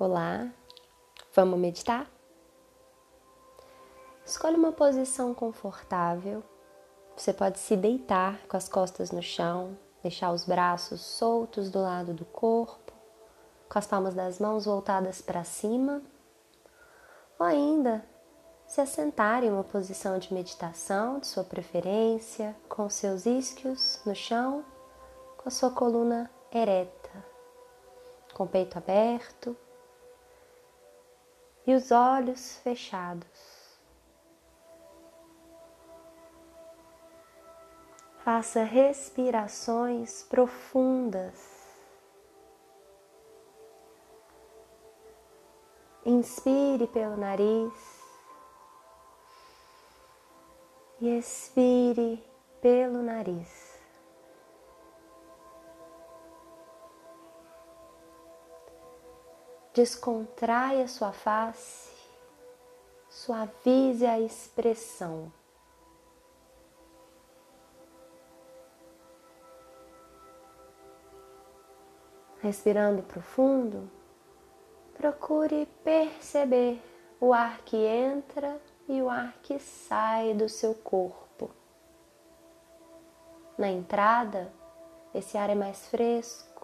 Olá, vamos meditar? Escolha uma posição confortável. Você pode se deitar com as costas no chão, deixar os braços soltos do lado do corpo, com as palmas das mãos voltadas para cima, ou ainda se assentar em uma posição de meditação de sua preferência, com seus isquios no chão, com a sua coluna ereta, com o peito aberto e os olhos fechados. Faça respirações profundas. Inspire pelo nariz e expire pelo nariz. Descontraia sua face, suavize a expressão. Respirando profundo, procure perceber o ar que entra e o ar que sai do seu corpo. Na entrada, esse ar é mais fresco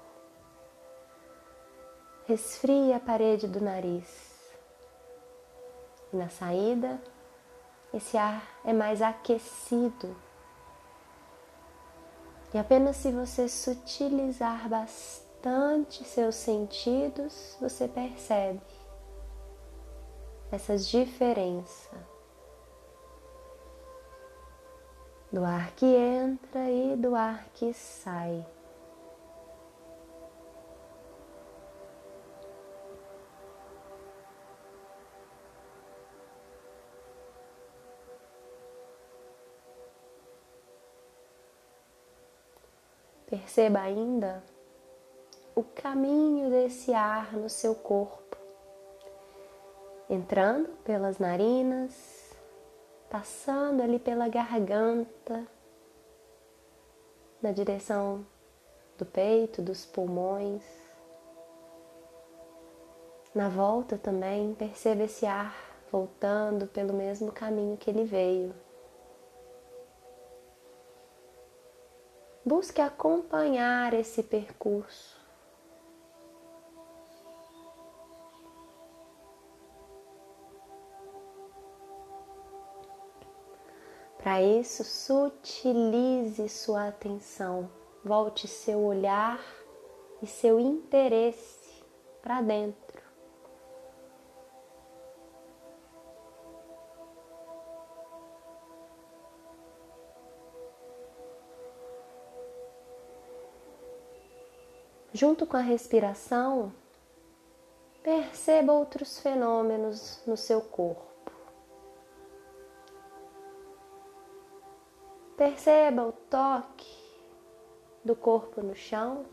resfria a parede do nariz. E na saída, esse ar é mais aquecido. E apenas se você sutilizar bastante seus sentidos, você percebe essas diferenças do ar que entra e do ar que sai. Perceba ainda o caminho desse ar no seu corpo, entrando pelas narinas, passando ali pela garganta, na direção do peito, dos pulmões. Na volta também, perceba esse ar voltando pelo mesmo caminho que ele veio. Busque acompanhar esse percurso. Para isso, sutilize sua atenção, volte seu olhar e seu interesse para dentro. Junto com a respiração, perceba outros fenômenos no seu corpo. Perceba o toque do corpo no chão,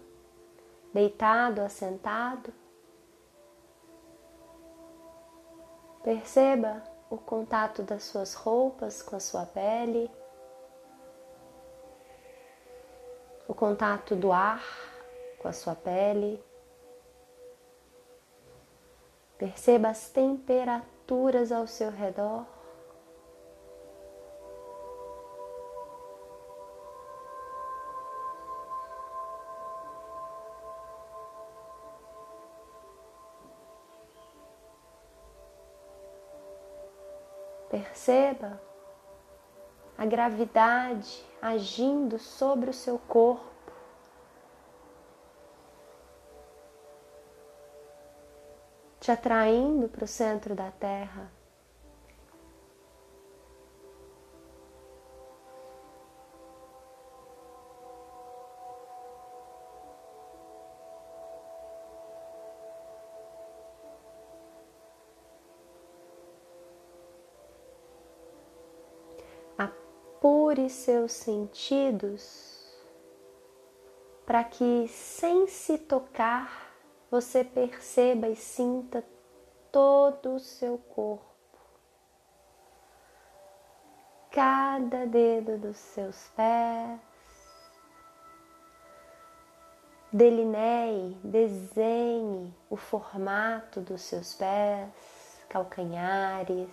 deitado, assentado. Perceba o contato das suas roupas com a sua pele, o contato do ar com a sua pele. Perceba as temperaturas ao seu redor. Perceba a gravidade agindo sobre o seu corpo. Te atraindo para o centro da Terra. Apure seus sentidos para que, sem se tocar, você perceba e sinta todo o seu corpo, cada dedo dos seus pés, Delineie, desenhe o formato dos seus pés, calcanhares.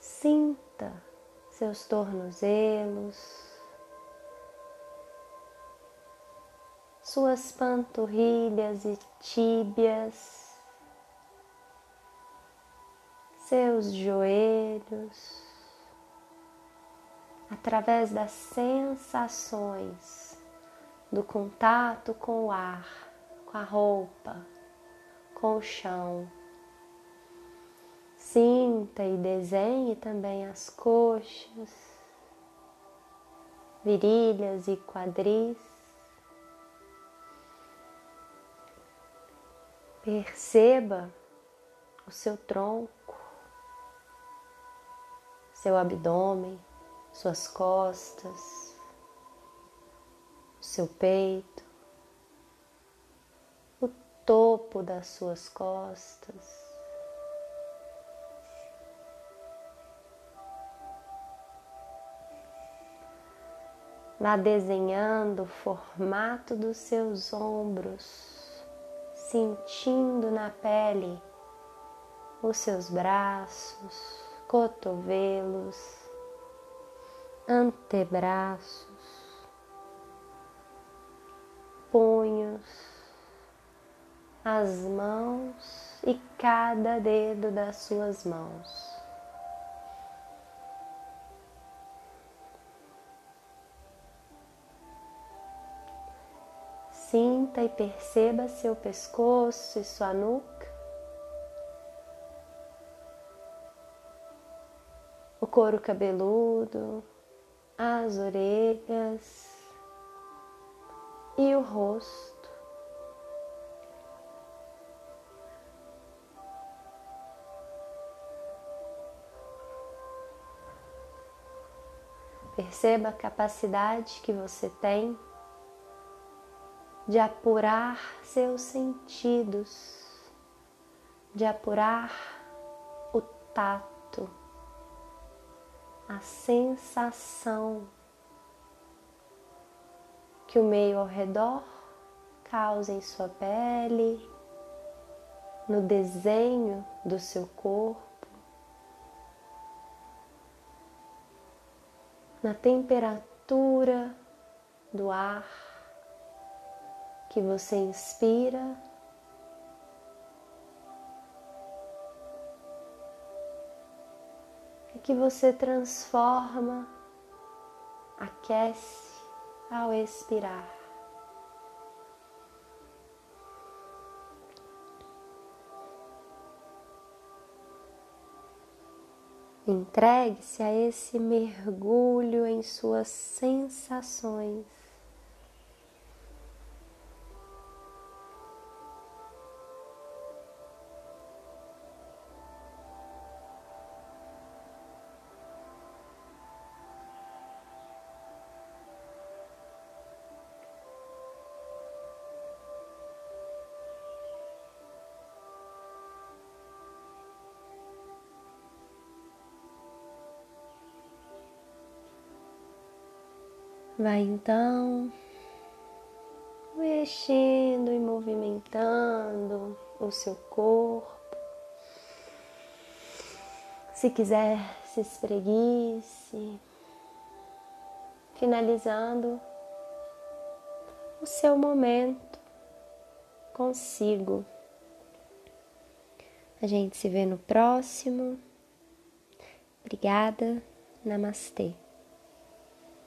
Sinta seus tornozelos, suas panturrilhas e tíbias, seus joelhos através das sensações do contato com o ar, com a roupa, com o chão. Sinta e desenhe também as coxas, virilhas e quadris. Perceba o seu tronco, seu abdômen suas costas, seu peito, o topo das suas costas. Vá desenhando o formato dos seus ombros, sentindo na pele os seus braços, cotovelos, antebraços, punhos, as mãos e cada dedo das suas mãos. Sinta e perceba seu pescoço e sua nuca. O couro cabeludo, as orelhas e o rosto. Perceba a capacidade que você tem de apurar seus sentidos, de apurar o tato a sensação que o meio ao redor causa em sua pele, no desenho do seu corpo, na temperatura do ar que você inspira que você transforma, aquece ao expirar. Entregue-se a esse mergulho em suas sensações. Vai então mexendo e movimentando o seu corpo. Se quiser, se espreguice, finalizando o seu momento consigo. A gente se vê no próximo. Obrigada. Namastê.